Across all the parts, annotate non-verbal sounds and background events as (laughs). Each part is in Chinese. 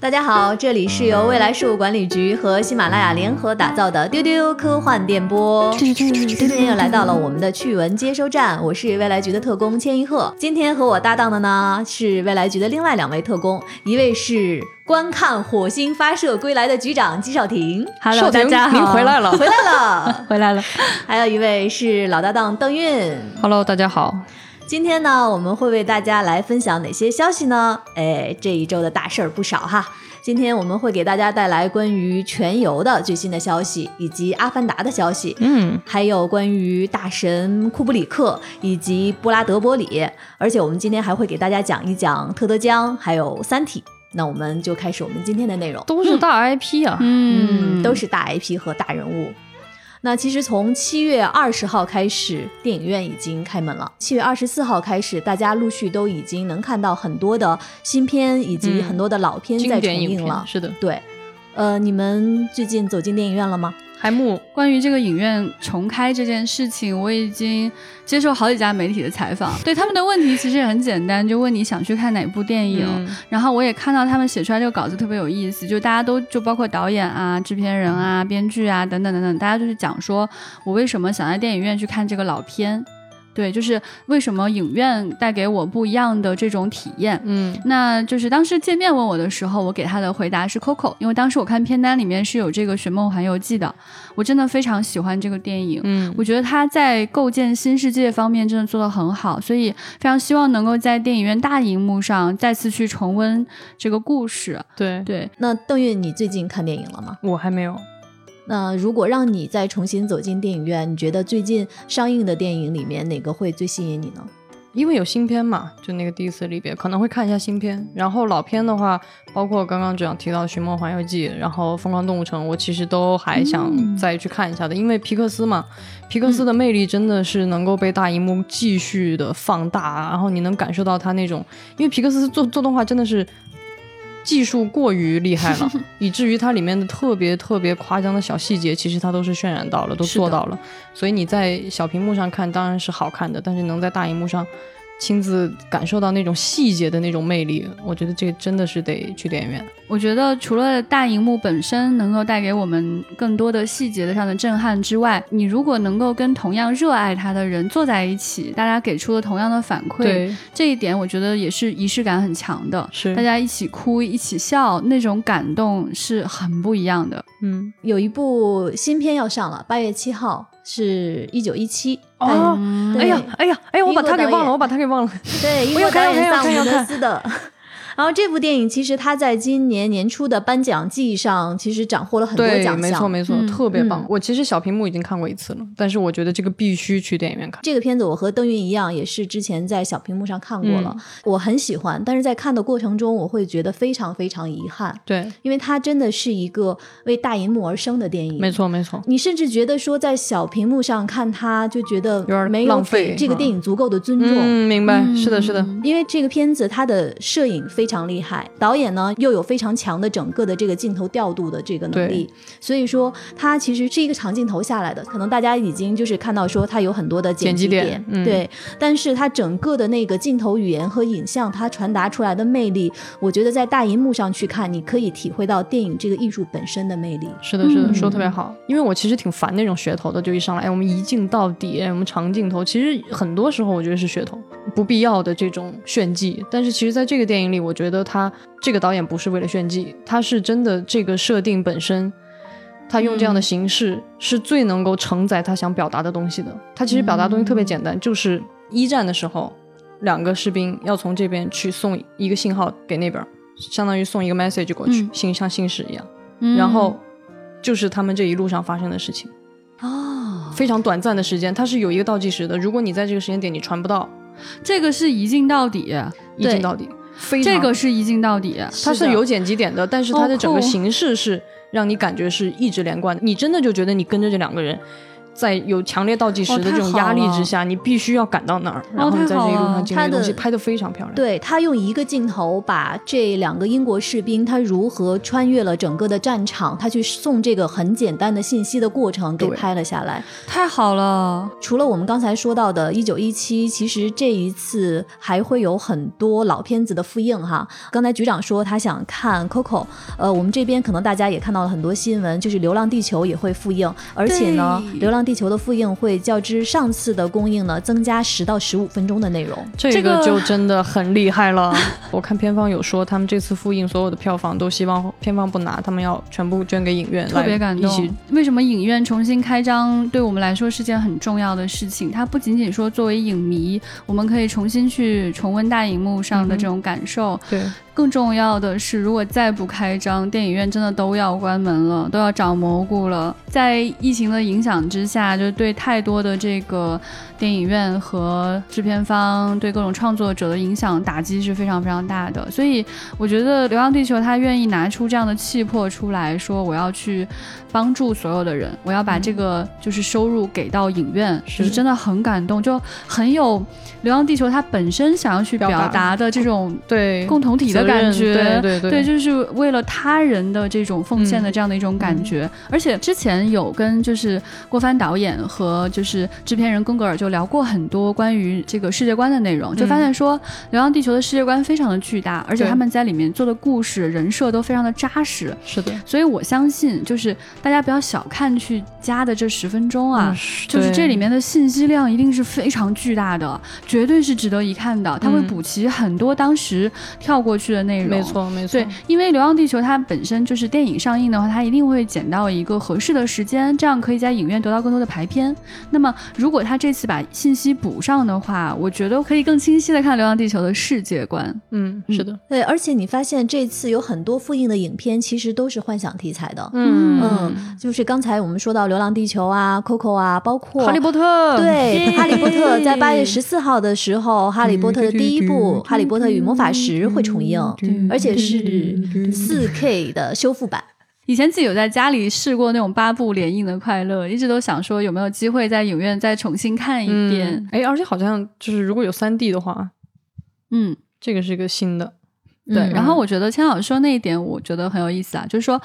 大家好，这里是由未来事务管理局和喜马拉雅联合打造的丢丢科幻电波。今天又来到了我们的趣闻接收站，我是未来局的特工千一鹤。今天和我搭档的呢是未来局的另外两位特工，一位是观看火星发射归来的局长姬少廷，Hello，大家好，您回来了，(laughs) 回来了，回来了。还有一位是老搭档邓韵，Hello，大家好。今天呢，我们会为大家来分享哪些消息呢？哎，这一周的大事儿不少哈。今天我们会给大家带来关于全游的最新的消息，以及阿凡达的消息，嗯，还有关于大神库布里克以及布拉德伯里。而且我们今天还会给大家讲一讲特德江，还有三体。那我们就开始我们今天的内容，都是大 IP 啊，嗯，都是大 IP 和大人物。那其实从七月二十号开始，电影院已经开门了。七月二十四号开始，大家陆续都已经能看到很多的新片以及很多的老片在重映了。是的，对。呃，你们最近走进电影院了吗？海木，关于这个影院重开这件事情，我已经接受好几家媒体的采访。(laughs) 对他们的问题其实也很简单，就问你想去看哪部电影。然后我也看到他们写出来这个稿子特别有意思，就大家都就包括导演啊、制片人啊、编剧啊等等等等，大家就是讲说我为什么想在电影院去看这个老片。对，就是为什么影院带给我不一样的这种体验？嗯，那就是当时见面问我的时候，我给他的回答是 Coco，因为当时我看片单里面是有这个《寻梦环游记》的，我真的非常喜欢这个电影。嗯，我觉得他在构建新世界方面真的做得很好，所以非常希望能够在电影院大荧幕上再次去重温这个故事。对对，那邓韵，你最近看电影了吗？我还没有。那如果让你再重新走进电影院，你觉得最近上映的电影里面哪个会最吸引你呢？因为有新片嘛，就那个第一次离别可能会看一下新片。然后老片的话，包括刚刚这样提到《寻梦环游记》，然后《疯狂动物城》，我其实都还想再去看一下的。因为皮克斯嘛，皮克斯的魅力真的是能够被大荧幕继续的放大，然后你能感受到它那种，因为皮克斯做做动画真的是。技术过于厉害了，(laughs) 以至于它里面的特别特别夸张的小细节，其实它都是渲染到了，都做到了。所以你在小屏幕上看当然是好看的，但是能在大荧幕上。亲自感受到那种细节的那种魅力，我觉得这真的是得去电影院。我觉得除了大荧幕本身能够带给我们更多的细节的上的震撼之外，你如果能够跟同样热爱它的人坐在一起，大家给出了同样的反馈，这一点我觉得也是仪式感很强的。是大家一起哭一起笑，那种感动是很不一样的。嗯，有一部新片要上了，八月七号。是一九一七哦，哎呀，哎呀，哎呀，我把他给忘了，我把他给忘了。对，英国导演萨姆德斯的。然后这部电影其实它在今年年初的颁奖季上，其实斩获了很多奖项。没错没错，特别棒。我其实小屏幕已经看过一次了，但是我觉得这个必须去电影院看。这个片子我和邓云一样，也是之前在小屏幕上看过了，我很喜欢。但是在看的过程中，我会觉得非常非常遗憾。对，因为它真的是一个为大银幕而生的电影。没错没错。你甚至觉得说在小屏幕上看它，就觉得有点没有给这个电影足够的尊重。嗯，明白。是的，是的。因为这个片子它的摄影非常厉害。导演呢又有非常强的整个的这个镜头调度的这个能力，所以说它其实是一个长镜头下来的。可能大家已经就是看到说它有很多的剪辑点，对，但是它整个的那个镜头语言和影像，它传达出来的魅力，我觉得在大荧幕上去看，你可以体会到电影这个艺术本身的魅力。是的，是的，说的特别好。因为我其实挺烦那种噱头的，就一上来，哎，我们一镜到底，哎，我们长镜头，其实很多时候我觉得是噱头，不必要的这种炫技。但是其实在这个电影里，我觉得他。这个导演不是为了炫技，他是真的这个设定本身，他用这样的形式是最能够承载他想表达的东西的。他其实表达东西特别简单，就是一战的时候，两个士兵要从这边去送一个信号给那边，相当于送一个 message 过去，信像信使一样。然后就是他们这一路上发生的事情哦，非常短暂的时间，它是有一个倒计时的。如果你在这个时间点你传不到，这个是一镜到底，一镜到底。这个是一镜到底，它是有剪辑点的，但是它的整个形式是让你感觉是一直连贯的。你真的就觉得你跟着这两个人，在有强烈倒计时的这种压力之下，你必须要赶到那儿，然后你在这一路上经历东西，拍的非常漂亮。对他用一个镜头把这两个英国士兵他如何穿越了整个的战场，他去送这个很简单的信息的过程给拍了下来，太好了。除了我们刚才说到的《一九一七》，其实这一次还会有很多老片子的复映哈。刚才局长说他想看《Coco》，呃，我们这边可能大家也看到了很多新闻，就是《流浪地球》也会复映，而且呢，《流浪》。地球的复印会较之上次的公映呢，增加十到十五分钟的内容，这个就真的很厉害了。(laughs) 我看片方有说，他们这次复印所有的票房都希望片方不拿，他们要全部捐给影院，特别感动。为什么影院重新开张对我们来说是件很重要的事情？它不仅仅说作为影迷，我们可以重新去重温大荧幕上的这种感受。对。更重要的是，如果再不开张，电影院真的都要关门了，都要长蘑菇了。在疫情的影响之下，就对太多的这个电影院和制片方，对各种创作者的影响打击是非常非常大的。所以，我觉得《流浪地球》他愿意拿出这样的气魄出来说，我要去帮助所有的人，我要把这个就是收入给到影院，是真的很感动，就很有《流浪地球》它本身想要去表达的这种对共同体的。感觉对对对，就是为了他人的这种奉献的这样的一种感觉。而且之前有跟就是郭帆导演和就是制片人宫格尔就聊过很多关于这个世界观的内容，就发现说《流浪地球》的世界观非常的巨大，而且他们在里面做的故事人设都非常的扎实。是的，所以我相信就是大家不要小看去加的这十分钟啊，就是这里面的信息量一定是非常巨大的，绝对是值得一看的。他会补齐很多当时跳过去的。内容没错没错，对，因为《流浪地球》它本身就是电影上映的话，它一定会剪到一个合适的时间，这样可以在影院得到更多的排片。那么，如果他这次把信息补上的话，我觉得可以更清晰的看《流浪地球》的世界观。嗯，是的，对，而且你发现这次有很多复映的影片，其实都是幻想题材的。嗯嗯，就是刚才我们说到《流浪地球》啊，《Coco》啊，包括《哈利波特》。对，《哈利波特》在八月十四号的时候，《哈利波特》的第一部《哈利波特与魔法石》会重映。而且是四 K 的修复版。以前自己有在家里试过那种八部联映的快乐，一直都想说有没有机会在影院再重新看一遍。哎，而且好像就是如果有三 D 的话，嗯，这个是一个新的。对，然后我觉得千老师说那一点，我觉得很有意思啊，就是说。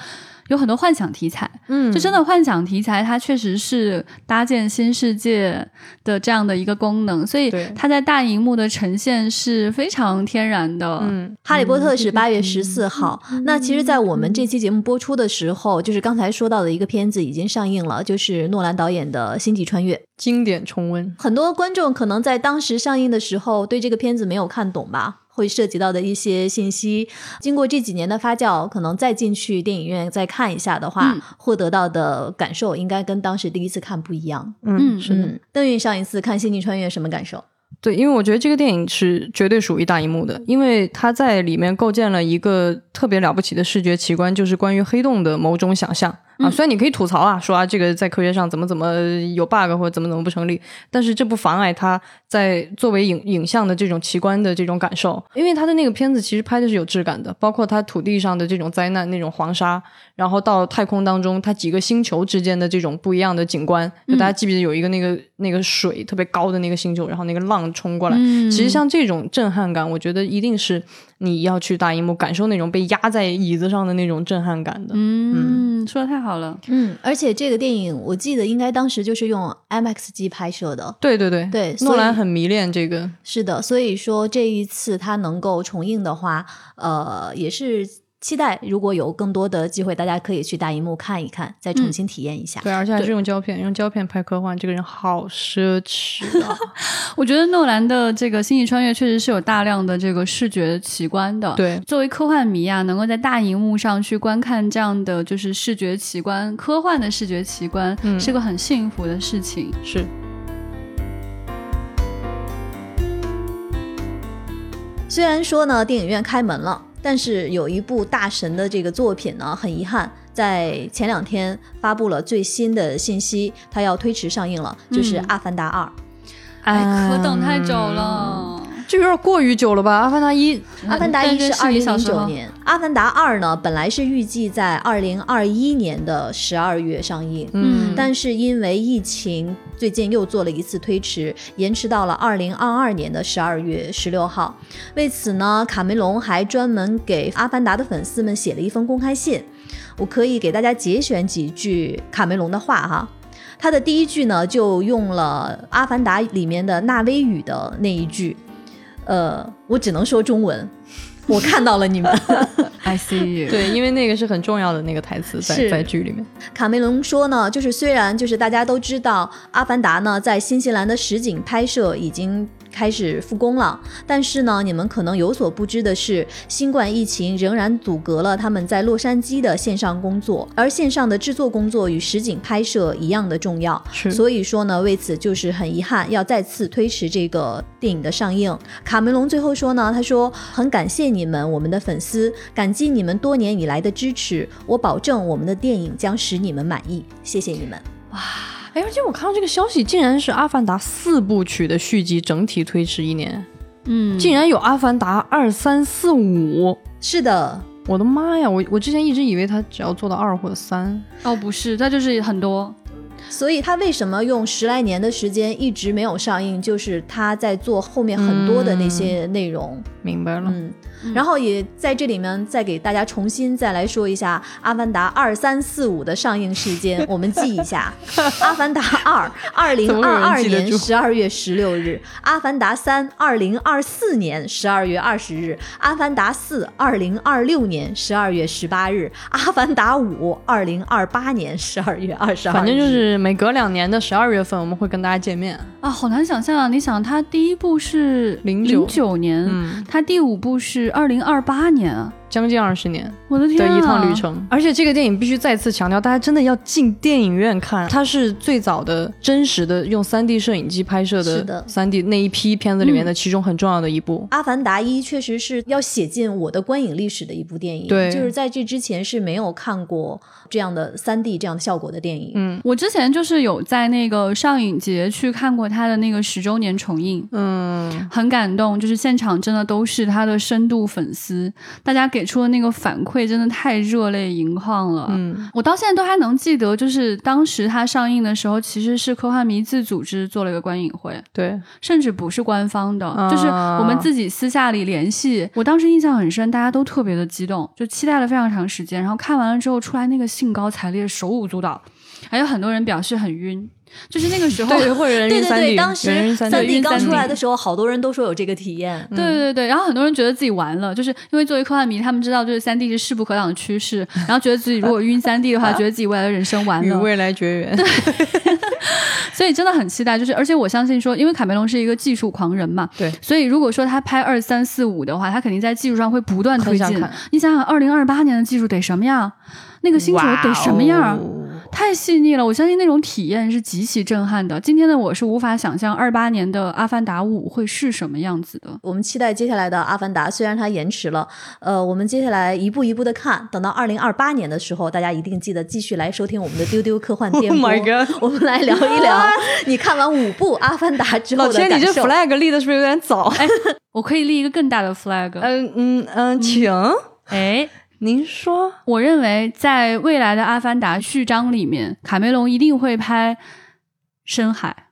有很多幻想题材，嗯，就真的幻想题材，它确实是搭建新世界的这样的一个功能，所以它在大荧幕的呈现是非常天然的。嗯，哈利波特是八月十四号，那其实，在我们这期节目播出的时候，就是刚才说到的一个片子已经上映了，就是诺兰导演的《星际穿越》经典重温。很多观众可能在当时上映的时候对这个片子没有看懂吧。会涉及到的一些信息，经过这几年的发酵，可能再进去电影院再看一下的话，获得到的感受应该跟当时第一次看不一样。嗯，是的。邓云上一次看《星际穿越》什么感受？对，因为我觉得这个电影是绝对属于大荧幕的，因为它在里面构建了一个特别了不起的视觉奇观，就是关于黑洞的某种想象。啊，虽然你可以吐槽啊，说啊这个在科学上怎么怎么有 bug 或者怎么怎么不成立，但是这不妨碍他在作为影影像的这种奇观的这种感受，因为他的那个片子其实拍的是有质感的，包括他土地上的这种灾难那种黄沙，然后到太空当中它几个星球之间的这种不一样的景观，就大家记不记得有一个那个那个水特别高的那个星球，然后那个浪冲过来，其实像这种震撼感，我觉得一定是。你要去大荧幕感受那种被压在椅子上的那种震撼感的，嗯，说的太好了，嗯，而且这个电影我记得应该当时就是用 IMAX 机拍摄的，对对对。对，诺兰很迷恋这个，是的，所以说这一次他能够重映的话，呃，也是。期待如果有更多的机会，大家可以去大荧幕看一看，再重新体验一下。对，而且还是用胶片，用胶片拍科幻，这个人好奢侈啊！(laughs) 我觉得诺兰的这个《星际穿越》确实是有大量的这个视觉奇观的。对，作为科幻迷啊，能够在大荧幕上去观看这样的就是视觉奇观，科幻的视觉奇观，是个很幸福的事情。是。虽然说呢，电影院开门了。但是有一部大神的这个作品呢，很遗憾，在前两天发布了最新的信息，它要推迟上映了，就是《阿凡达二》。哎，可等太久了。这有点过于久了吧？阿凡达一，阿凡达一是二零零九年，阿凡达二呢，本来是预计在二零二一年的十二月上映，嗯，但是因为疫情，最近又做了一次推迟，延迟到了二零二二年的十二月十六号。为此呢，卡梅隆还专门给阿凡达的粉丝们写了一封公开信，我可以给大家节选几句卡梅隆的话哈。他的第一句呢，就用了《阿凡达》里面的纳威语的那一句，呃，我只能说中文。(laughs) 我看到了你们，(laughs) I see you。对，因为那个是很重要的那个台词，在在剧里面。卡梅隆说呢，就是虽然就是大家都知道《阿凡达》呢在新西兰的实景拍摄已经。开始复工了，但是呢，你们可能有所不知的是，新冠疫情仍然阻隔了他们在洛杉矶的线上工作，而线上的制作工作与实景拍摄一样的重要。是，所以说呢，为此就是很遗憾要再次推迟这个电影的上映。卡梅隆最后说呢，他说很感谢你们，我们的粉丝，感激你们多年以来的支持，我保证我们的电影将使你们满意，谢谢你们。哇。哎，而且我看到这个消息，竟然是《阿凡达》四部曲的续集整体推迟一年，嗯，竟然有《阿凡达》二三四五，是的，我的妈呀，我我之前一直以为他只要做到二或者三，哦，不是，他就是很多。所以他为什么用十来年的时间一直没有上映？就是他在做后面很多的那些内容。明白了。嗯，然后也在这里面再给大家重新再来说一下《阿凡达》二三四五的上映时间，我们记一下：(laughs)《阿凡达二》二零二二年十二月十六日，《阿凡达三》二零二四年十二月二十日，《阿凡达四》二零二六年十二月十八日，《阿凡达五》二零二八年十二月二十二。反正就是。每隔两年的十二月份，我们会跟大家见面啊，好难想象啊！你想，他第一部是零九年，嗯，他第五部是二零二八年啊。将近二十年，我的天的一趟旅程，而且这个电影必须再次强调，大家真的要进电影院看。它是最早的真实的用三 D 摄影机拍摄的三 D 那一批片子里面的其中很重要的一部。《阿凡达一》确实是要写进我的观影历史的一部电影，对，就是在这之前是没有看过这样的三 D 这样的效果的电影。嗯，我之前就是有在那个上影节去看过他的那个十周年重映，嗯，很感动，就是现场真的都是他的深度粉丝，大家给出的那个反。馈真的太热泪盈眶了，嗯，我到现在都还能记得，就是当时它上映的时候，其实是科幻迷自组织做了一个观影会，对，甚至不是官方的，就是我们自己私下里联系。我当时印象很深，大家都特别的激动，就期待了非常长时间，然后看完了之后出来那个兴高采烈，手舞足蹈，还有很多人表示很晕。就是那个时候，对，或者人晕三 D，当时三 D 刚出来的时候，好多人都说有这个体验。对对对，然后很多人觉得自己完了，就是因为作为科幻迷，他们知道就是三 D 是势不可挡的趋势，然后觉得自己如果晕三 D 的话，(laughs) 觉得自己未来的人生完了，与未来绝缘。对，(laughs) 所以真的很期待。就是而且我相信说，因为卡梅隆是一个技术狂人嘛，对，所以如果说他拍二三四五的话，他肯定在技术上会不断推进。你想想，二零二八年的技术得什么样？那个星球得什么样？太细腻了，我相信那种体验是极其震撼的。今天的我是无法想象二八年的《阿凡达五》会是什么样子的。我们期待接下来的《阿凡达》，虽然它延迟了，呃，我们接下来一步一步的看，等到二零二八年的时候，大家一定记得继续来收听我们的丢丢科幻电波。(laughs) 我们来聊一聊 (laughs) 你看完五部《阿凡达》之后的感受。老天，你这 flag 立的是不是有点早？(laughs) 我可以立一个更大的 flag。嗯嗯嗯，请。哎。您说，我认为在未来的《阿凡达》序章里面，卡梅隆一定会拍深海。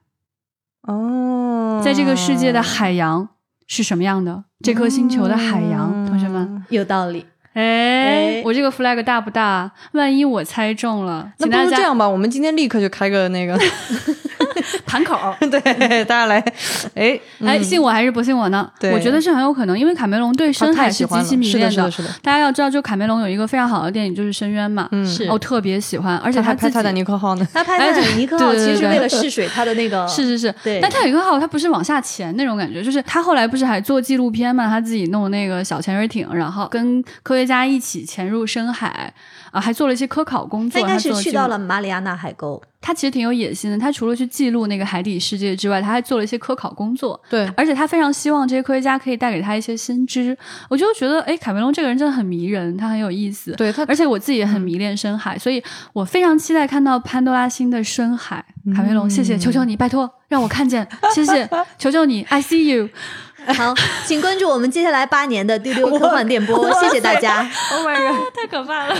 哦，在这个世界的海洋是什么样的？这颗星球的海洋，同学们有道理。哎，我这个 flag 大不大？万一我猜中了，那不如这样吧，我们今天立刻就开个那个。(laughs) 盘口，对，大家来，(laughs) 哎哎，信我还是不信我呢？对，我觉得是很有可能，因为卡梅隆对深海是极其迷恋的。是的，大家要知道，就卡梅隆有一个非常好的电影，就是《深渊》嘛，嗯，是，我特别喜欢，而且他拍泰坦尼克号呢，他拍泰坦尼克号其实是为了试水，他的那个 (laughs) 是是是，对。但泰坦尼克号他不是往下潜那种感觉，就是他后来不是还做纪录片嘛，他自己弄那个小潜水艇，然后跟科学家一起潜入深海。啊，还做了一些科考工作。他应该是去到了马里亚纳海沟。他其实挺有野心的。他除了去记录那个海底世界之外，他还做了一些科考工作。对，而且他非常希望这些科学家可以带给他一些新知。我就觉得，哎，卡梅隆这个人真的很迷人，他很有意思。对他，而且我自己也很迷恋深海，所以我非常期待看到潘多拉星的深海。卡梅隆，谢谢，求求你，拜托让我看见，谢谢，求求你，I see you。(laughs) 好，请关注我们接下来八年的丢丢科幻电波，(laughs) 谢谢大家。Oh my god，(laughs) 太可怕了。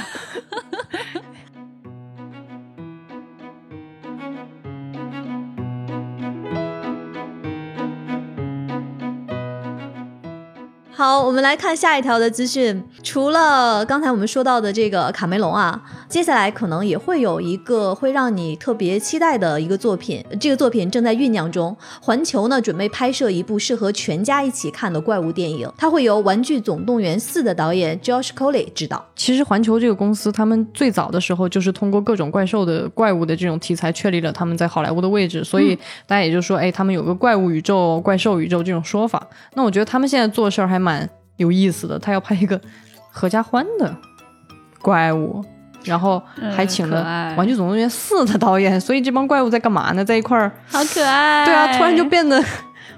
好，我们来看下一条的资讯。除了刚才我们说到的这个卡梅隆啊，接下来可能也会有一个会让你特别期待的一个作品。这个作品正在酝酿中。环球呢准备拍摄一部适合全家一起看的怪物电影，它会由《玩具总动员四》的导演 Josh Coley 执导。其实环球这个公司，他们最早的时候就是通过各种怪兽的怪物的这种题材，确立了他们在好莱坞的位置。所以大家也就说，哎，他们有个怪物宇宙、怪兽宇宙这种说法。那我觉得他们现在做事儿还蛮。有意思的，他要拍一个合家欢的怪物，然后还请了《玩具总动员四》的导演，所以这帮怪物在干嘛呢？在一块儿，好可爱。对啊，突然就变得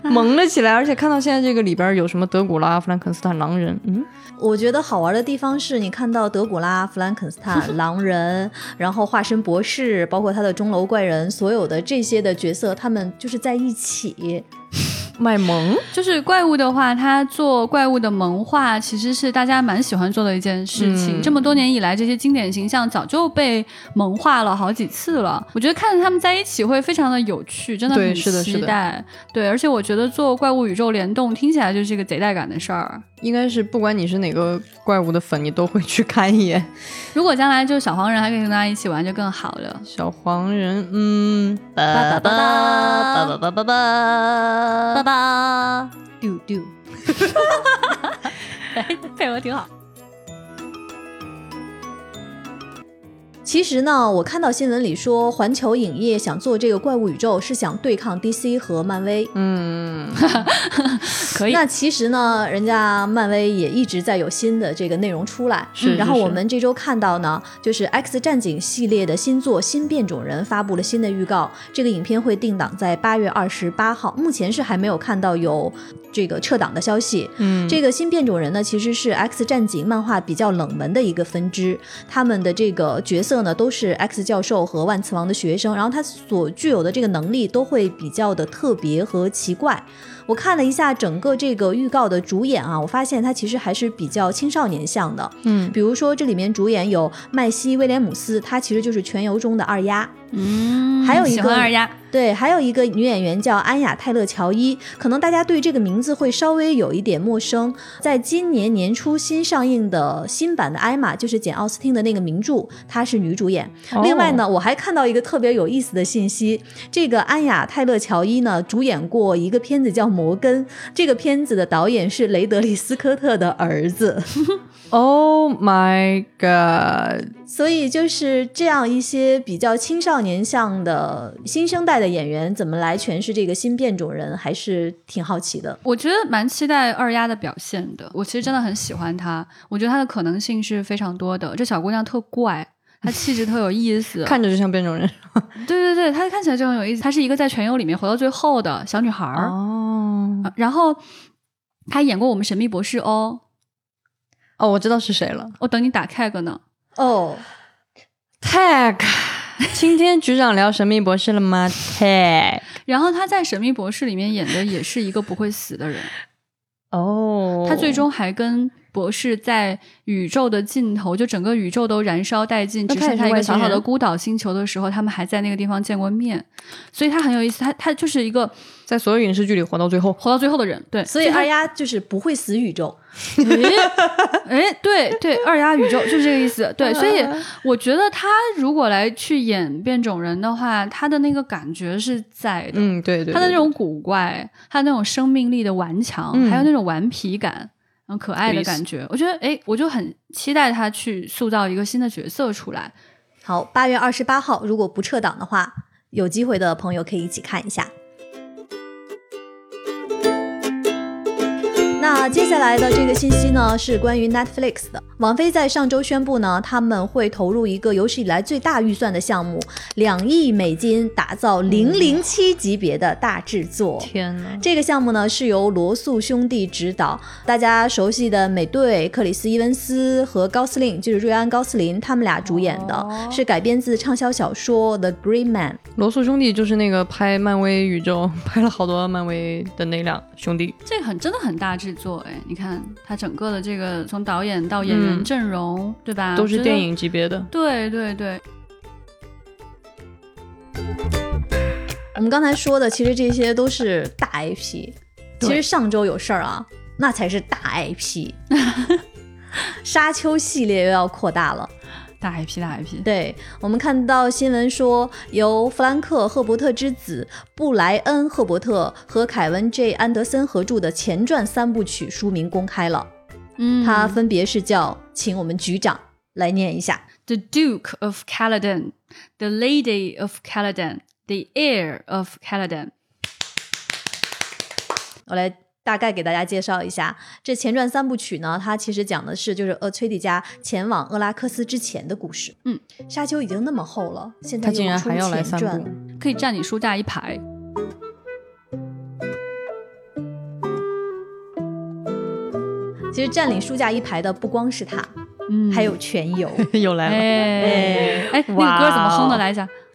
萌了起来，而且看到现在这个里边有什么德古拉、弗兰肯斯坦、狼人，嗯，我觉得好玩的地方是你看到德古拉、弗兰肯斯坦、(laughs) 狼人，然后化身博士，包括他的钟楼怪人，所有的这些的角色，他们就是在一起。卖萌就是怪物的话，它做怪物的萌化其实是大家蛮喜欢做的一件事情。这么多年以来，这些经典形象早就被萌化了好几次了。我觉得看着他们在一起会非常的有趣，真的很期待。对，而且我觉得做怪物宇宙联动听起来就是一个贼带感的事儿。应该是不管你是哪个怪物的粉，你都会去看一眼。如果将来就小黄人还可以跟大家一起玩，就更好了。小黄人，嗯，叭叭叭叭叭叭叭叭叭叭，丢丢，(laughs) 配合挺好。其实呢，我看到新闻里说，环球影业想做这个怪物宇宙，是想对抗 DC 和漫威。嗯，(laughs) 可以。那其实呢，人家漫威也一直在有新的这个内容出来。是。然后我们这周看到呢，就是 X 战警系列的新作《新变种人》发布了新的预告，这个影片会定档在八月二十八号。目前是还没有看到有。这个撤档的消息，嗯，这个新变种人呢，其实是 X 战警漫画比较冷门的一个分支，他们的这个角色呢都是 X 教授和万磁王的学生，然后他所具有的这个能力都会比较的特别和奇怪。我看了一下整个这个预告的主演啊，我发现他其实还是比较青少年向的，嗯，比如说这里面主演有麦西威廉姆斯，他其实就是全游中的二丫。嗯，还有一个二丫，对，还有一个女演员叫安雅泰勒乔伊，可能大家对这个名字会稍微有一点陌生。在今年年初新上映的新版的艾玛，就是简奥斯汀的那个名著，她是女主演。另外呢，我还看到一个特别有意思的信息，这个安雅泰勒乔伊呢，主演过一个片子叫《摩根》，这个片子的导演是雷德利斯科特的儿子。Oh my god！所以就是这样一些比较青少年向的新生代的演员，怎么来诠释这个新变种人，还是挺好奇的。我觉得蛮期待二丫的表现的。我其实真的很喜欢她，我觉得她的可能性是非常多的。这小姑娘特怪，她气质特有意思，(laughs) 看着就像变种人。(laughs) 对对对，她看起来就很有意思。她是一个在全游里面活到最后的小女孩儿哦。然后她演过我们神秘博士哦。哦，我知道是谁了。我等你打 tag 呢。哦，tag，今天局长聊神秘博士了吗？tag，然后他在神秘博士里面演的也是一个不会死的人。哦，他最终还跟博士在宇宙的尽头，就整个宇宙都燃烧殆尽，只剩下一个小小的孤岛星球的时候，他们还在那个地方见过面。所以他很有意思，他他就是一个在所有影视剧里活到最后、活到最后的人。对，所以二丫就是不会死宇宙。(laughs) 哎，对对，二丫宇宙就是这个意思。对，(laughs) 所以我觉得他如果来去演变种人的话，他的那个感觉是在的。嗯，对对，他的那种古怪，他那种生命力的顽强，还有那种顽皮感，然后可爱的感觉，我觉得，哎，我就很期待他去塑造一个新的角色出来。好，八月二十八号，如果不撤档的话，有机会的朋友可以一起看一下。那接下来的这个信息呢，是关于 Netflix 的。网飞在上周宣布呢，他们会投入一个有史以来最大预算的项目，两亿美金，打造《零零七》级别的大制作。天哪！这个项目呢是由罗素兄弟执导，大家熟悉的美队克里斯伊文斯和高司令，就是瑞安高斯林，他们俩主演的，是改编自畅销小说《The Green Man》。罗素兄弟就是那个拍漫威宇宙拍了好多漫威的那两兄弟。这个很真的很大制作哎，你看他整个的这个从导演到演员。阵容对吧？都是电影级别的。对对对。我们刚才说的，其实这些都是大 IP。其实上周有事儿啊，那才是大 IP。(laughs) 沙丘系列又要扩大了，大 IP 大 IP。对我们看到新闻说，由弗兰克·赫伯特之子布莱恩·赫伯特和凯文 ·J· 安德森合著的前传三部曲书名公开了。嗯，它分别是叫，请我们局长来念一下：The Duke of Caledon, The Lady of Caledon, The Heir of Caledon。我来大概给大家介绍一下这前传三部曲呢，它其实讲的是就是厄崔迪加前往厄拉克斯之前的故事。嗯，沙丘已经那么厚了，现在他竟然还要来三部，可以占你书架一排。其实占领书架一排的不光是他，嗯，还有全游。(laughs) 又来了。哎。哎，那个歌怎么哼的？来着？嘟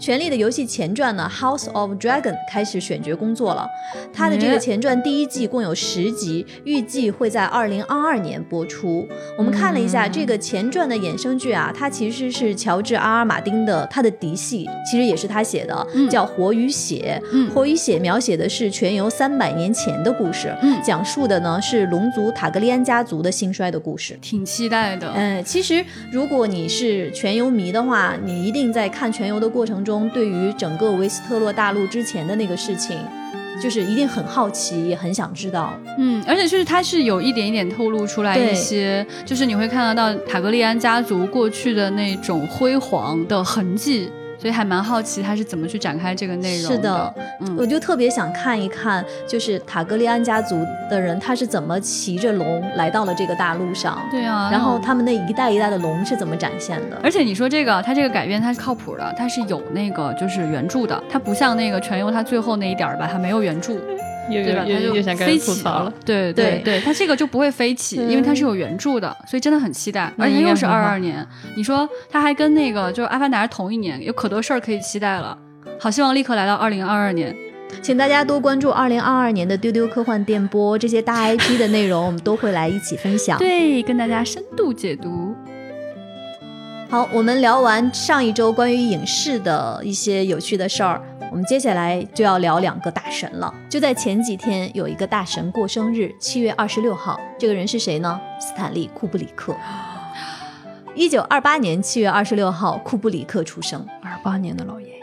权力的游戏》前传呢，《House of Dragon》开始选角工作了。它的这个前传第一季共有十集，预计会在二零二二年播出。我们看了一下这个前传的衍生剧啊，它其实是乔治阿尔马丁的他的嫡系，其实也是他写的，叫《活与血》。《活与血》描写的是全游三百年前的故事，讲述的呢是龙族塔格利安家族的兴衰的故事。挺期待的。嗯，其实如果你是全游迷的话，你一定在看全游的过程中。中对于整个维斯特洛大陆之前的那个事情，就是一定很好奇，也很想知道。嗯，而且就是它是有一点一点透露出来一些，就是你会看得到塔格利安家族过去的那种辉煌的痕迹。所以还蛮好奇他是怎么去展开这个内容。是的，嗯，我就特别想看一看，就是塔格利安家族的人他是怎么骑着龙来到了这个大陆上。对啊，然后他们那一代一代的龙是怎么展现的？而且你说这个，他这个改编它是靠谱的，它是有那个就是原著的，它不像那个全由他最后那一点儿吧，它没有原著。对吧？它就飞起了。对对对，它这个就不会飞起，因为它是有原著的，所以真的很期待。而且又是二二年，你说它还跟那个就是《阿凡达》是同一年，有可多事儿可以期待了。好，希望立刻来到二零二二年，请大家多关注二零二二年的丢丢科幻电波，这些大 (laughs) IP 的内容我们都会来一起分享，对，跟大家深度解读。好，我们聊完上一周关于影视的一些有趣的事儿，我们接下来就要聊两个大神了。就在前几天，有一个大神过生日，七月二十六号。这个人是谁呢？斯坦利·库布里克。一九二八年七月二十六号，库布里克出生。二八年的老爷爷，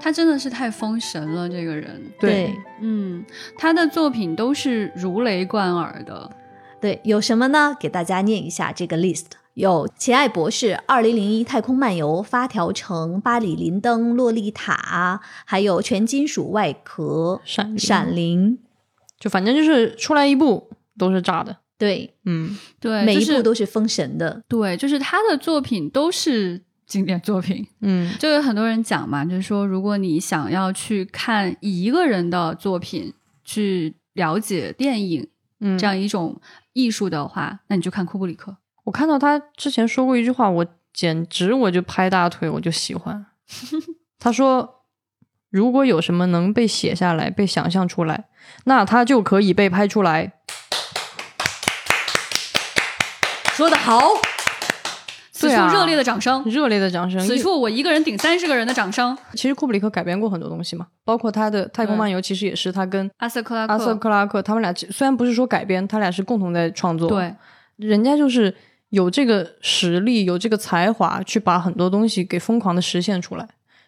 他真的是太封神了。这个人，对，嗯，他的作品都是如雷贯耳的。对，有什么呢？给大家念一下这个 list。有《奇爱博士》、《二零零一太空漫游》、《发条城》、《巴里林登》、《洛丽塔》，还有《全金属外壳》、闪闪灵，就反正就是出来一部都是炸的。对，嗯，对，每一部都是封神的。对，就是他的作品都是经典作品。嗯，就有很多人讲嘛，就是说，如果你想要去看一个人的作品，去了解电影，嗯，这样一种艺术的话，那你就看库布里克。我看到他之前说过一句话，我简直我就拍大腿，我就喜欢。(laughs) 他说：“如果有什么能被写下来、被想象出来，那它就可以被拍出来。”说的好！此处热烈的掌声，热烈的掌声。此处我一个人顶三十个人的掌声。其实库布里克改编过很多东西嘛，包括他的《太空漫游》，其实也是他跟阿瑟克拉克、阿瑟克拉克他们俩，虽然不是说改编，他俩是共同在创作。对，人家就是。有这个实力，有这个才华，去把很多东西给疯狂的实现出来，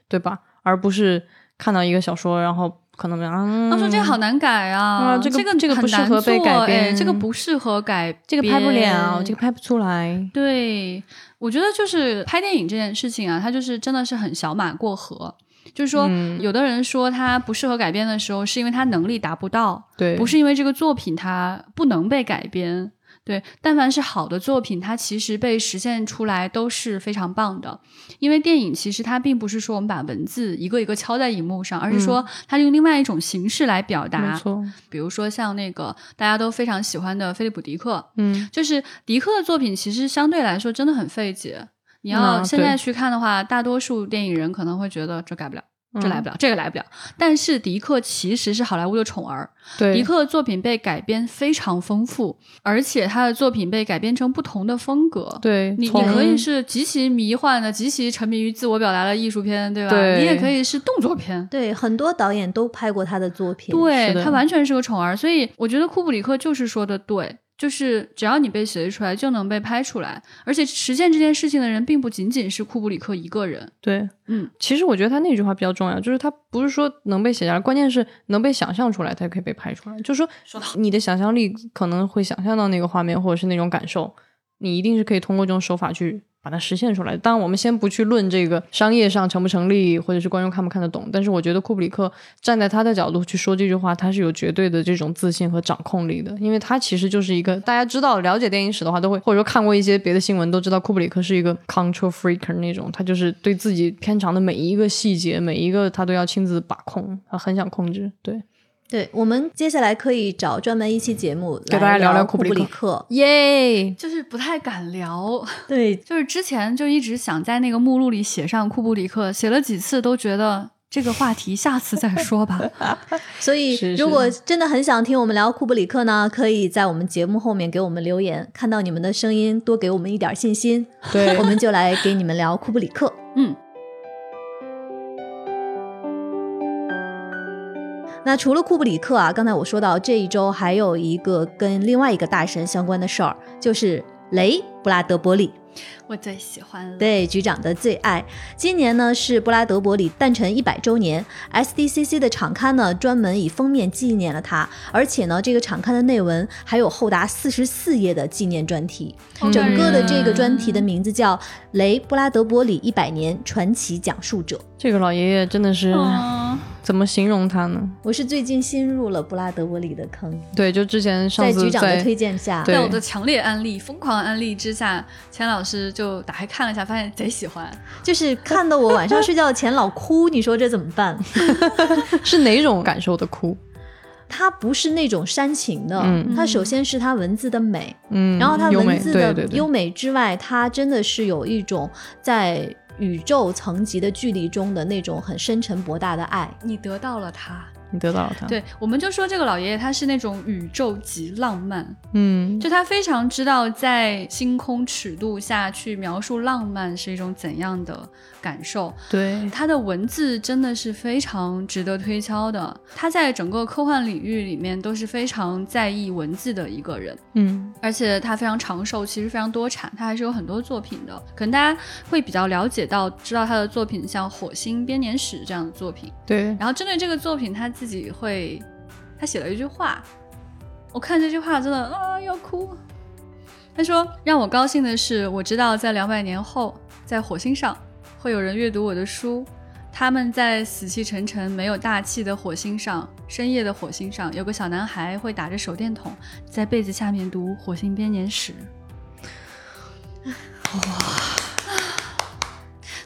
对吧？而不是看到一个小说，然后可能啊，他说这个好难改啊，这个这个不适合被改编，这个不适合改，这个拍不了，这个拍不出来。对，我觉得就是拍电影这件事情啊，它就是真的是很小马过河。就是说，有的人说他不适合改编的时候，是因为他能力达不到，对，不是因为这个作品它不能被改编。对，但凡是好的作品，它其实被实现出来都是非常棒的。因为电影其实它并不是说我们把文字一个一个敲在荧幕上，而是说它用另外一种形式来表达。没错，比如说像那个大家都非常喜欢的菲利普·迪克，嗯，就是迪克的作品，其实相对来说真的很费解。你要现在去看的话，大多数电影人可能会觉得这改不了。这来不了，这个来不了。但是迪克其实是好莱坞的宠儿，对，迪克的作品被改编非常丰富，而且他的作品被改编成不同的风格。对，你你可以是极其迷幻的、极其沉迷于自我表达的艺术片，对吧？对，你也可以是动作片。对，很多导演都拍过他的作品。对他完全是个宠儿，所以我觉得库布里克就是说的对。就是只要你被写出来，就能被拍出来，而且实现这件事情的人并不仅仅是库布里克一个人。对，嗯，其实我觉得他那句话比较重要，就是他不是说能被写下来，关键是能被想象出来，才可以被拍出来。就是说，你的想象力可能会想象到那个画面，或者是那种感受，你一定是可以通过这种手法去。把它实现出来。当然，我们先不去论这个商业上成不成立，或者是观众看不看得懂。但是，我觉得库布里克站在他的角度去说这句话，他是有绝对的这种自信和掌控力的。因为他其实就是一个大家知道了解电影史的话，都会或者说看过一些别的新闻，都知道库布里克是一个 control freaker 那种。他就是对自己片场的每一个细节，每一个他都要亲自把控，他很想控制。对。对我们接下来可以找专门一期节目给大家聊聊库布里克，耶！就是不太敢聊，(laughs) 对，就是之前就一直想在那个目录里写上库布里克，写了几次都觉得这个话题下次再说吧。(laughs) (laughs) 所以如果真的很想听我们聊库布里克呢，可以在我们节目后面给我们留言，看到你们的声音，多给我们一点信心，对，我们就来给你们聊库布里克。嗯。那除了库布里克啊，刚才我说到这一周还有一个跟另外一个大神相关的事儿，就是雷布拉德伯利。我最喜欢了，对局长的最爱。今年呢是布拉德伯里诞辰一百周年，SDCC 的场刊呢专门以封面纪念了他，而且呢这个场刊的内文还有厚达四十四页的纪念专题。整个的这个专题的名字叫《雷布拉德伯里一百年传奇讲述者》。这个老爷爷真的是。(laughs) 怎么形容他呢？我是最近新入了布拉德伯里的坑。对，就之前上次在局长的推荐下，在我的强烈安利、疯狂安利之下，钱老师就打开看了一下，发现贼喜欢，就是看得我晚上睡觉前老哭。(laughs) 你说这怎么办？(laughs) 是哪种感受的哭？它不是那种煽情的，它首先是它文字的美，嗯，然后它文字的优美之外，它真的是有一种在。宇宙层级的距离中的那种很深沉博大的爱，你得到了它。你得到了他，对，我们就说这个老爷爷他是那种宇宙级浪漫，嗯，就他非常知道在星空尺度下去描述浪漫是一种怎样的感受，对，他的文字真的是非常值得推敲的，他在整个科幻领域里面都是非常在意文字的一个人，嗯，而且他非常长寿，其实非常多产，他还是有很多作品的，可能大家会比较了解到知道他的作品像《火星编年史》这样的作品，对，然后针对这个作品他。自己会，他写了一句话，我看这句话真的啊要哭。他说：“让我高兴的是，我知道在两百年后，在火星上会有人阅读我的书。他们在死气沉沉、没有大气的火星上，深夜的火星上，有个小男孩会打着手电筒，在被子下面读《火星编年史》。”哇！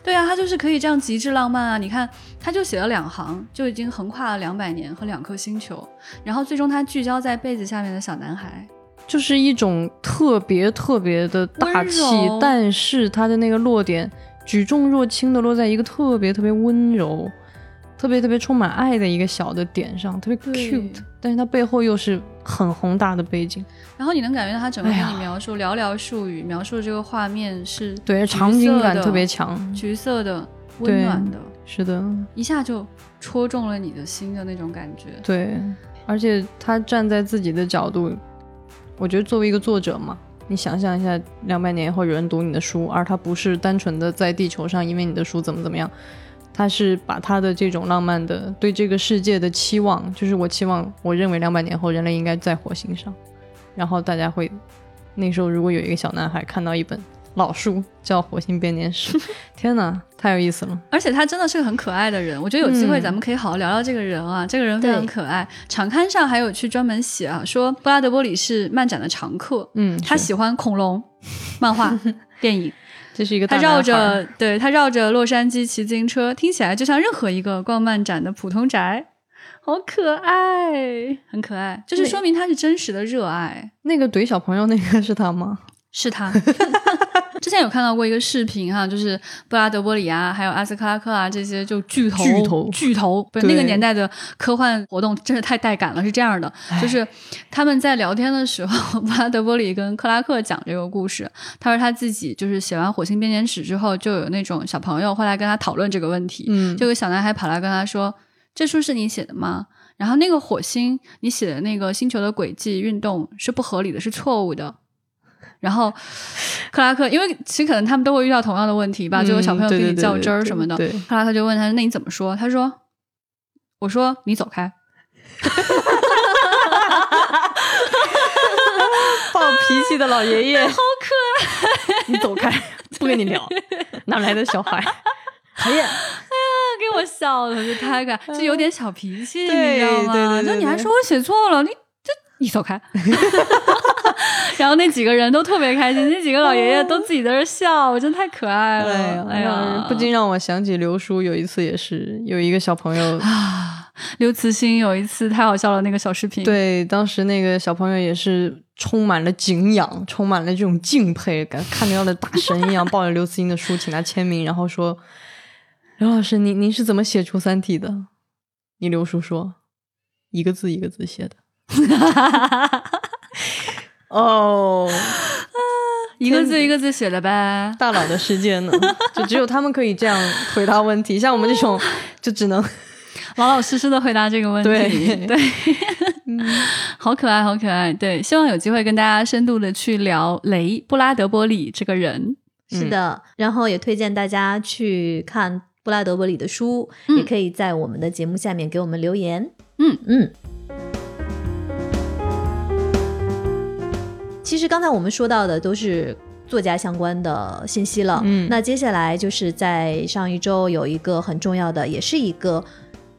对啊，他就是可以这样极致浪漫啊！你看，他就写了两行，就已经横跨了两百年和两颗星球，然后最终他聚焦在被子下面的小男孩，就是一种特别特别的大气，但是他的那个落点举重若轻的落在一个特别特别温柔。特别特别充满爱的一个小的点上，特别 cute，但是它背后又是很宏大的背景。然后你能感觉到他整个给你描述寥寥数语，描述这个画面是对场景感特别强，橘色的温暖的，是的，一下就戳中了你的心的那种感觉。对，而且他站在自己的角度，我觉得作为一个作者嘛，你想象一下，两百年以后有人读你的书，而他不是单纯的在地球上，因为你的书怎么怎么样，他是把他的这种浪漫的对这个世界的期望，就是我期望，我认为两百年后人类应该在火星上，然后大家会那时候如果有一个小男孩看到一本。老书叫《火星编年史》，(laughs) 天哪，太有意思了！而且他真的是个很可爱的人，我觉得有机会咱们可以好好聊聊这个人啊。这个人非常可爱，场刊上还有去专门写啊，说布拉德波里是漫展的常客。嗯，他喜欢恐龙、漫画、电影。(laughs) 这是一个他绕着对他绕着洛杉矶骑自行车，听起来就像任何一个逛漫展的普通宅，好可爱，很可爱，就是说明他是真实的热爱。那个怼小朋友那个是他吗？是他。(laughs) 之前有看到过一个视频哈，就是布拉德伯里啊，还有阿斯克拉克啊这些就巨头巨头巨头，不是那个年代的科幻活动，真是太带感了。是这样的，就是他们在聊天的时候，(laughs) 布拉德伯里跟克拉克讲这个故事。他说他自己就是写完《火星编年史》之后，就有那种小朋友会来跟他讨论这个问题。嗯，就有小男孩跑来跟他说：“这书是你写的吗？然后那个火星你写的那个星球的轨迹运动是不合理的，是错误的。”然后，克拉克，因为其实可能他们都会遇到同样的问题吧，就有小朋友跟你较真儿什么的。克拉克就问他：“那你怎么说？”他说：“我说你走开。”暴脾气的老爷爷，好可爱！你走开，不跟你聊。(laughs) 哪来的小孩？讨厌！哎呀，给我笑的，就太可爱，就有点小脾气，你知道吗？就你还说我写错了，你这你走开。然后那几个人都特别开心，那几个老爷爷都自己在那笑，我真太可爱了。哎呀，不禁让我想起刘叔有一次也是有一个小朋友啊，刘慈欣有一次太好笑了，那个小视频。对，当时那个小朋友也是充满了敬仰，充满了这种敬佩感，看着要的大神一样，抱着刘慈欣的书请他签名，然后说：“刘老师，您您是怎么写出《三体》的？”你刘叔说：“一个字一个字写的。(laughs) ”哦，(laughs) 一个字一个字写的呗。大佬的世界呢，(laughs) 就只有他们可以这样回答问题，像我们这种就只能 (laughs) 老老实实的回答这个问题。对，好可爱，好可爱。对，希望有机会跟大家深度的去聊雷布拉德伯里这个人。是的，然后也推荐大家去看布拉德伯里的书，也可以在我们的节目下面给我们留言。嗯嗯。其实刚才我们说到的都是作家相关的信息了，嗯，那接下来就是在上一周有一个很重要的，也是一个，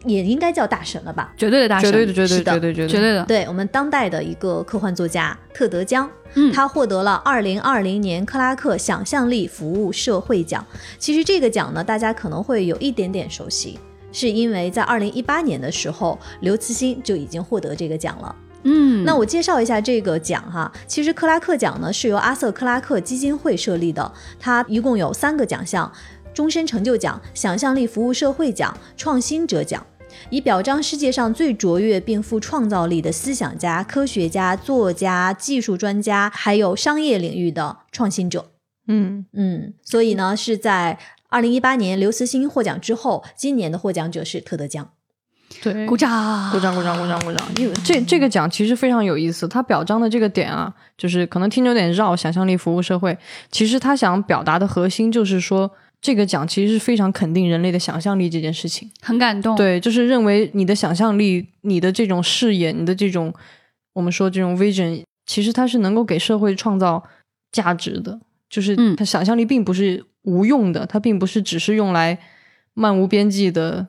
也应该叫大神了吧？绝对的大神，绝对的，绝对的，绝对绝对的。对我们当代的一个科幻作家特德·江，他获得了二零二零年克拉克想象力服务社会奖。其实这个奖呢，大家可能会有一点点熟悉，是因为在二零一八年的时候，刘慈欣就已经获得这个奖了。嗯，那我介绍一下这个奖哈。其实克拉克奖呢是由阿瑟克拉克基金会设立的，它一共有三个奖项：终身成就奖、想象力服务社会奖、创新者奖，以表彰世界上最卓越并富创造力的思想家、科学家、作家、技术专家，还有商业领域的创新者。嗯嗯，所以呢是在二零一八年刘慈欣获奖之后，今年的获奖者是特德·江。对，鼓掌，鼓掌，鼓掌，鼓掌，鼓掌！因为这这个奖其实非常有意思，他表彰的这个点啊，就是可能听着有点绕，想象力服务社会。其实他想表达的核心就是说，这个奖其实是非常肯定人类的想象力这件事情，很感动。对，就是认为你的想象力、你的这种视野、你的这种我们说这种 vision，其实它是能够给社会创造价值的。就是他想象力并不是无用的，它并不是只是用来漫无边际的。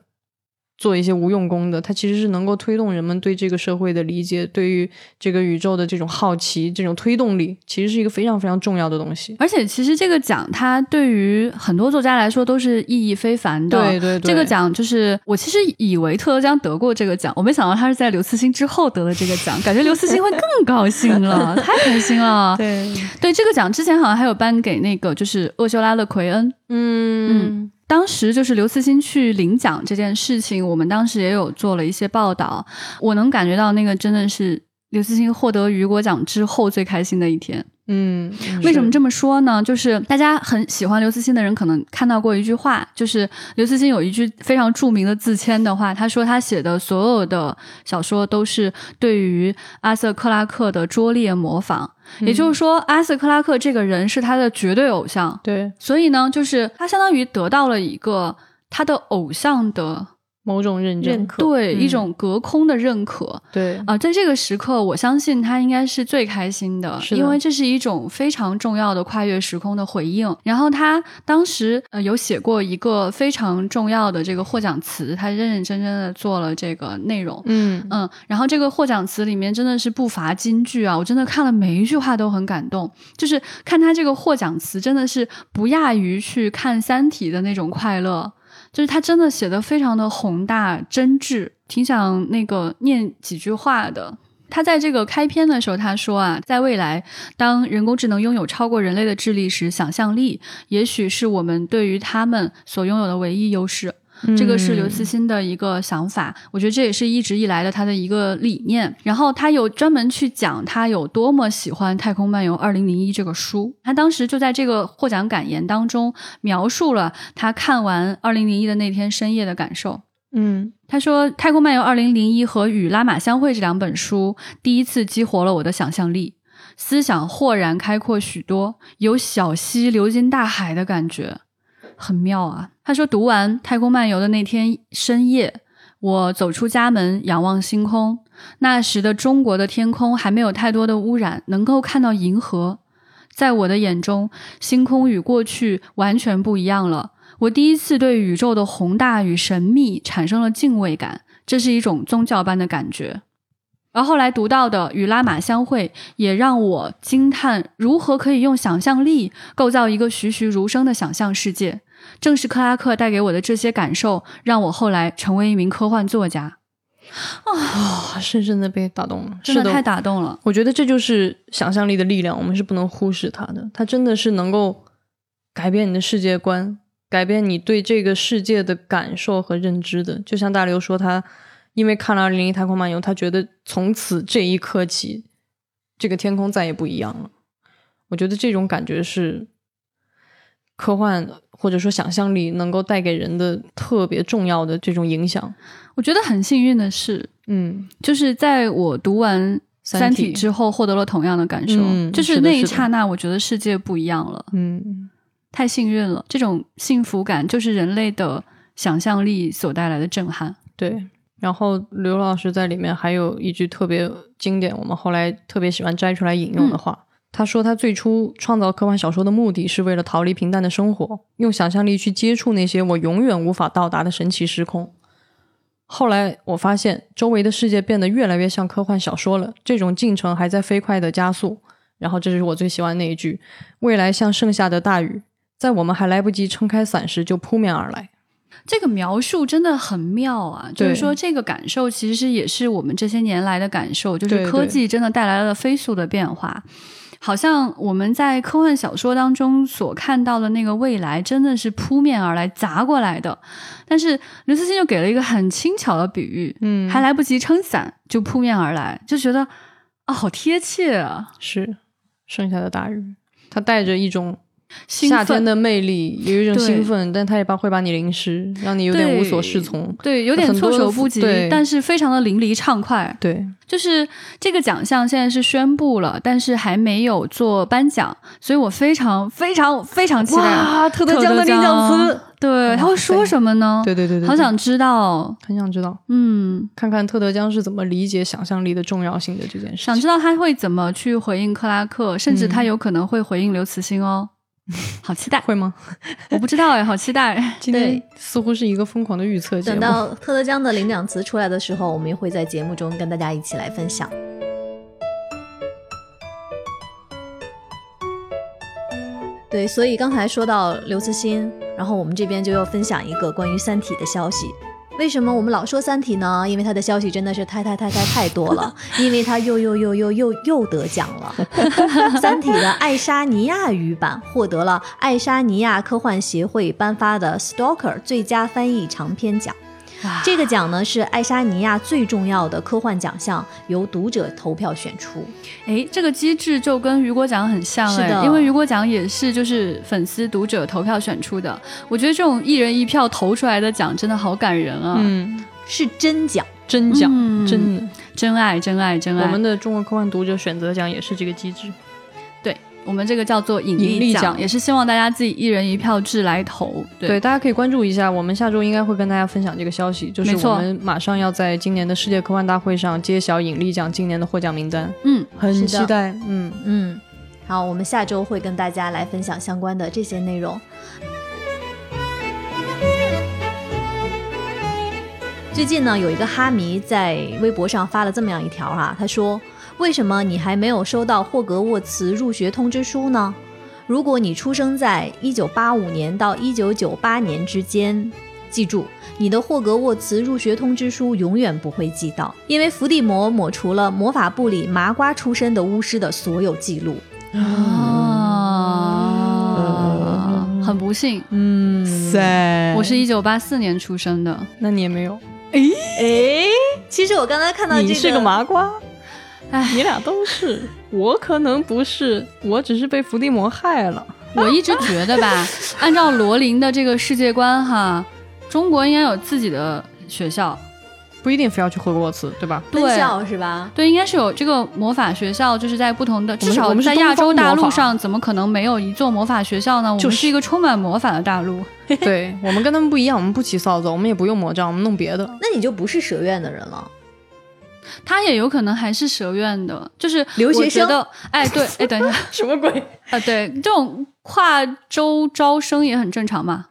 做一些无用功的，它其实是能够推动人们对这个社会的理解，对于这个宇宙的这种好奇，这种推动力，其实是一个非常非常重要的东西。而且，其实这个奖它对于很多作家来说都是意义非凡的。对对对，这个奖就是我其实以为特德·江得过这个奖，我没想到他是在刘慈欣之后得了这个奖，感觉刘慈欣会更 (laughs) 高兴了，太开心了。对对，这个奖之前好像还有颁给那个就是厄修拉·勒奎恩。嗯。当时就是刘慈欣去领奖这件事情，我们当时也有做了一些报道。我能感觉到那个真的是刘慈欣获得雨果奖之后最开心的一天。嗯，为什么这么说呢？就是大家很喜欢刘慈欣的人，可能看到过一句话，就是刘慈欣有一句非常著名的自谦的话，他说他写的所有的小说都是对于阿瑟克拉克的拙劣模仿，也就是说，阿瑟克拉克这个人是他的绝对偶像。对，所以呢，就是他相当于得到了一个他的偶像的。某种认认可，对一种隔空的认可，对。啊，在这个时刻，我相信他应该是最开心的，因为这是一种非常重要的跨越时空的回应。然后他当时呃有写过一个非常重要的这个获奖词，他认认真真的做了这个内容，嗯。嗯，然后这个获奖词里面真的是不乏金句啊，我真的看了每一句话都很感动，就是看他这个获奖词真的是不亚于去看《三体》的那种快乐。就是他真的写的非常的宏大真挚，挺想那个念几句话的。他在这个开篇的时候，他说啊，在未来，当人工智能拥有超过人类的智力时，想象力也许是我们对于他们所拥有的唯一优势。这个是刘慈欣的一个想法，我觉得这也是一直以来的他的一个理念。然后他有专门去讲他有多么喜欢《太空漫游二零零一》这个书，他当时就在这个获奖感言当中描述了他看完《二零零一》的那天深夜的感受。嗯，他说，《太空漫游二零零一》和《与拉玛相会》这两本书第一次激活了我的想象力，思想豁然开阔许多，有小溪流进大海的感觉。很妙啊！他说，读完《太空漫游》的那天深夜，我走出家门，仰望星空。那时的中国的天空还没有太多的污染，能够看到银河。在我的眼中，星空与过去完全不一样了。我第一次对宇宙的宏大与神秘产生了敬畏感，这是一种宗教般的感觉。而后来读到的《与拉玛相会》，也让我惊叹如何可以用想象力构造一个栩栩如生的想象世界。正是克拉克带给我的这些感受，让我后来成为一名科幻作家。啊，深深的被打动了，真的太打动了。我觉得这就是想象力的力量，我们是不能忽视它的。它真的是能够改变你的世界观，改变你对这个世界的感受和认知的。就像大刘说，他因为看了《二零零一太空漫游》，他觉得从此这一刻起，这个天空再也不一样了。我觉得这种感觉是科幻。或者说，想象力能够带给人的特别重要的这种影响，我觉得很幸运的是，嗯，就是在我读完《三体》之后，获得了同样的感受，就是那一刹那，我觉得世界不一样了，嗯，太幸运了，这种幸福感就是人类的想象力所带来的震撼。对，然后刘老师在里面还有一句特别经典，我们后来特别喜欢摘出来引用的话。他说，他最初创造科幻小说的目的是为了逃离平淡的生活，用想象力去接触那些我永远无法到达的神奇时空。后来我发现，周围的世界变得越来越像科幻小说了，这种进程还在飞快的加速。然后，这是我最喜欢那一句：“未来像盛夏的大雨，在我们还来不及撑开伞时就扑面而来。”这个描述真的很妙啊！就是说，这个感受其实也是我们这些年来的感受，就是科技真的带来了飞速的变化。好像我们在科幻小说当中所看到的那个未来，真的是扑面而来、砸过来的。但是刘慈欣就给了一个很轻巧的比喻，嗯，还来不及撑伞就扑面而来，就觉得啊，好贴切啊！是剩下的大雨，它带着一种。夏天的魅力有一种兴奋，但它也把会把你淋湿，让你有点无所适从。对，有点措手不及，但是非常的淋漓畅快。对，就是这个奖项现在是宣布了，但是还没有做颁奖，所以我非常非常非常期待哇，特德江的领奖词。对，他会说什么呢？对对对对，好想知道，很想知道。嗯，看看特德江是怎么理解想象力的重要性的这件事。想知道他会怎么去回应克拉克，甚至他有可能会回应刘慈欣哦。(laughs) 好期待，会吗？(laughs) 我不知道哎，好期待。今天似乎是一个疯狂的预测等到特德江的领奖词出来的时候，我们也会在节目中跟大家一起来分享。对，所以刚才说到刘慈欣，然后我们这边就要分享一个关于《三体》的消息。为什么我们老说《三体》呢？因为它的消息真的是太太太太太多了，(laughs) 因为它又又又又又又得奖了。(laughs)《三体》的爱沙尼亚语版获得了爱沙尼亚科幻协会颁发的 Stalker 最佳翻译长篇奖。这个奖呢是爱沙尼亚最重要的科幻奖项，由读者投票选出。哎，这个机制就跟雨果奖很像哎，因为雨果奖也是就是粉丝读者投票选出的。我觉得这种一人一票投出来的奖真的好感人啊！嗯，是真奖，真奖，真真爱，真爱，真爱。我们的中国科幻读者选择奖也是这个机制。我们这个叫做引力奖，也是希望大家自己一人一票制来投。对，大家可以关注一下，我们下周应该会跟大家分享这个消息，就是我们马上要在今年的世界科幻大会上揭晓引力奖今年的获奖名单。嗯，很期待。嗯嗯，好，我们下周会跟大家来分享相关的这些内容。最近呢，有一个哈迷在微博上发了这么样一条哈，他说。为什么你还没有收到霍格沃茨入学通知书呢？如果你出生在一九八五年到一九九八年之间，记住，你的霍格沃茨入学通知书永远不会寄到，因为伏地魔抹除了魔法部里麻瓜出身的巫师的所有记录。啊，很不幸。嗯，塞，我是一九八四年出生的，那你也没有。哎哎，其实我刚才看到你是个麻瓜。哎，你俩都是，我可能不是，我只是被伏地魔害了。我一直觉得吧，(laughs) 按照罗琳的这个世界观哈，中国应该有自己的学校，不一定非要去霍格沃茨，对吧？分校是吧？对，应该是有这个魔法学校，就是在不同的，至少在亚洲大陆上，怎么可能没有一座魔法学校呢？我们是一个充满魔法的大陆。(laughs) 对我们跟他们不一样，我们不骑扫帚，我们也不用魔杖，我们弄别的。(laughs) 那你就不是蛇院的人了。他也有可能还是蛇院的，就是留学生。哎，对，(laughs) 哎，等一下，什么鬼啊？对，这种跨州招生也很正常嘛，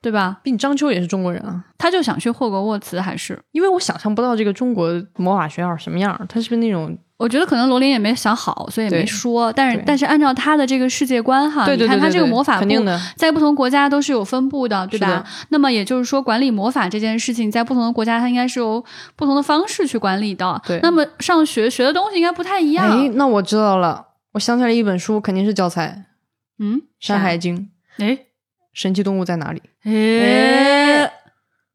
对吧？毕竟章丘也是中国人啊，他就想去霍格沃茨，还是因为我想象不到这个中国魔法学校什么样，他是不是那种？我觉得可能罗琳也没想好，所以也没说。但是，但是按照他的这个世界观哈，你看他这个魔法部在不同国家都是有分布的，对吧？那么也就是说，管理魔法这件事情，在不同的国家，它应该是由不同的方式去管理的。对。那么上学学的东西应该不太一样。哎，那我知道了，我想起来一本书，肯定是教材。嗯，《山海经》。哎，神奇动物在哪里？哎，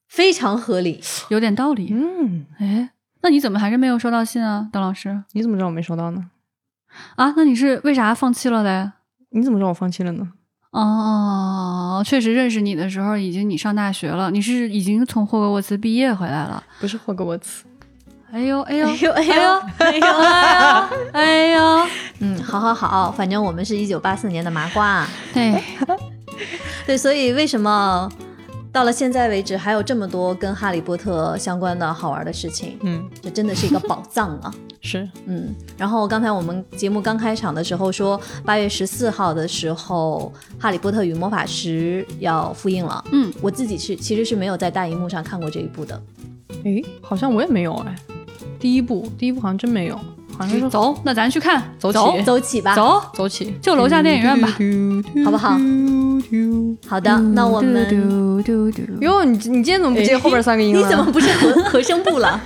非常合理，有点道理。嗯，哎。那你怎么还是没有收到信啊，邓老师？你怎么知道我没收到呢？啊，那你是为啥放弃了嘞？你怎么知道我放弃了呢？哦，确实认识你的时候已经你上大学了，你是已经从霍格沃茨毕业回来了？不是霍格沃茨。哎呦哎呦哎呦哎呦哎呦哎呦！嗯，好好好，反正我们是一九八四年的麻瓜。对 (laughs) 对，所以为什么？到了现在为止，还有这么多跟哈利波特相关的好玩的事情，嗯，这真的是一个宝藏啊！(laughs) 是，嗯。然后刚才我们节目刚开场的时候说，八月十四号的时候，《哈利波特与魔法石》要复映了，嗯，我自己是其实是没有在大荧幕上看过这一部的，诶，好像我也没有哎，第一部，第一部好像真没有。走，那咱去看，走起，走起吧，走，走起，就楼下电影院吧，好不好？好的，那我们哟，你你今天怎么不接后边三个音了？你怎么不是和和声部了？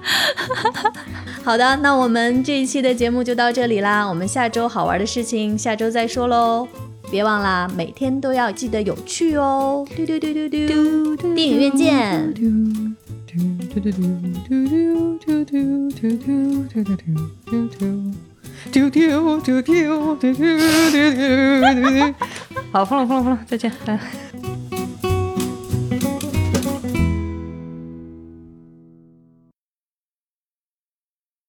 (laughs) 好的，那我们这一期的节目就到这里啦，我们下周好玩的事情下周再说喽，别忘啦，每天都要记得有趣哦，丢丢丢丢丢，电影院见。好，疯了疯了疯了，再见，拜。